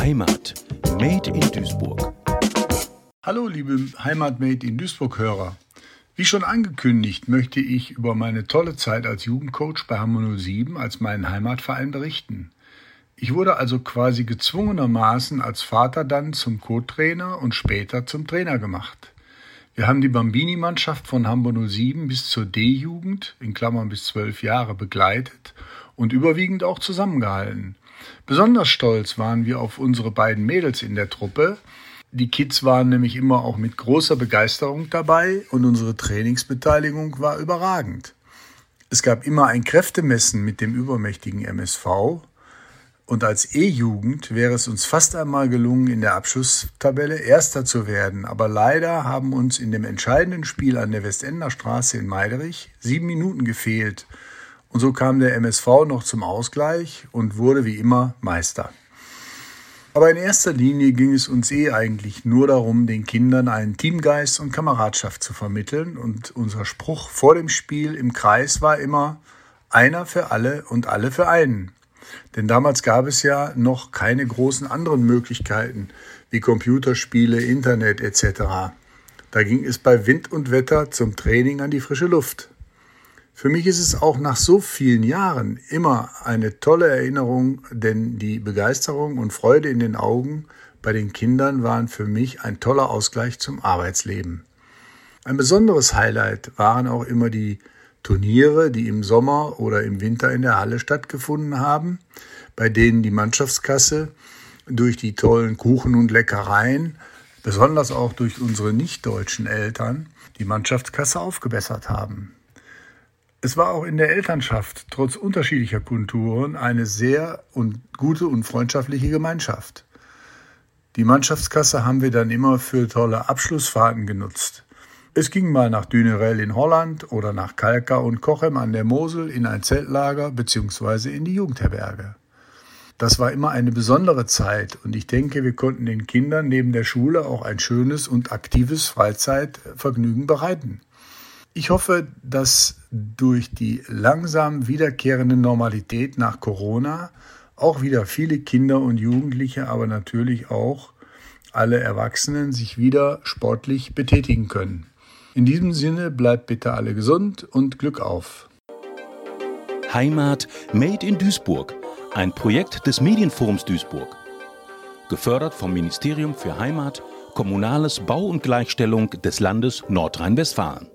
Heimat. Made in Duisburg. Hallo, liebe Heimat Made in Duisburg-Hörer. Wie schon angekündigt, möchte ich über meine tolle Zeit als Jugendcoach bei Hamburg 07 als meinen Heimatverein berichten. Ich wurde also quasi gezwungenermaßen als Vater dann zum Co-Trainer und später zum Trainer gemacht. Wir haben die Bambini-Mannschaft von Hamburg 07 bis zur D-Jugend, in Klammern bis zwölf Jahre, begleitet und überwiegend auch zusammengehalten. Besonders stolz waren wir auf unsere beiden Mädels in der Truppe. Die Kids waren nämlich immer auch mit großer Begeisterung dabei und unsere Trainingsbeteiligung war überragend. Es gab immer ein Kräftemessen mit dem übermächtigen MSV und als E-Jugend wäre es uns fast einmal gelungen, in der Abschlusstabelle Erster zu werden. Aber leider haben uns in dem entscheidenden Spiel an der Westender Straße in Meiderich sieben Minuten gefehlt. Und so kam der MSV noch zum Ausgleich und wurde wie immer Meister. Aber in erster Linie ging es uns eh eigentlich nur darum, den Kindern einen Teamgeist und Kameradschaft zu vermitteln. Und unser Spruch vor dem Spiel im Kreis war immer einer für alle und alle für einen. Denn damals gab es ja noch keine großen anderen Möglichkeiten wie Computerspiele, Internet etc. Da ging es bei Wind und Wetter zum Training an die frische Luft. Für mich ist es auch nach so vielen Jahren immer eine tolle Erinnerung, denn die Begeisterung und Freude in den Augen bei den Kindern waren für mich ein toller Ausgleich zum Arbeitsleben. Ein besonderes Highlight waren auch immer die Turniere, die im Sommer oder im Winter in der Halle stattgefunden haben, bei denen die Mannschaftskasse durch die tollen Kuchen und Leckereien, besonders auch durch unsere nicht-deutschen Eltern, die Mannschaftskasse aufgebessert haben. Es war auch in der Elternschaft, trotz unterschiedlicher Kulturen, eine sehr und gute und freundschaftliche Gemeinschaft. Die Mannschaftskasse haben wir dann immer für tolle Abschlussfahrten genutzt. Es ging mal nach Dünerell in Holland oder nach Kalka und Kochem an der Mosel in ein Zeltlager bzw. in die Jugendherberge. Das war immer eine besondere Zeit und ich denke, wir konnten den Kindern neben der Schule auch ein schönes und aktives Freizeitvergnügen bereiten. Ich hoffe, dass durch die langsam wiederkehrende Normalität nach Corona auch wieder viele Kinder und Jugendliche, aber natürlich auch alle Erwachsenen sich wieder sportlich betätigen können. In diesem Sinne bleibt bitte alle gesund und Glück auf. Heimat Made in Duisburg, ein Projekt des Medienforums Duisburg. Gefördert vom Ministerium für Heimat, Kommunales Bau und Gleichstellung des Landes Nordrhein-Westfalen.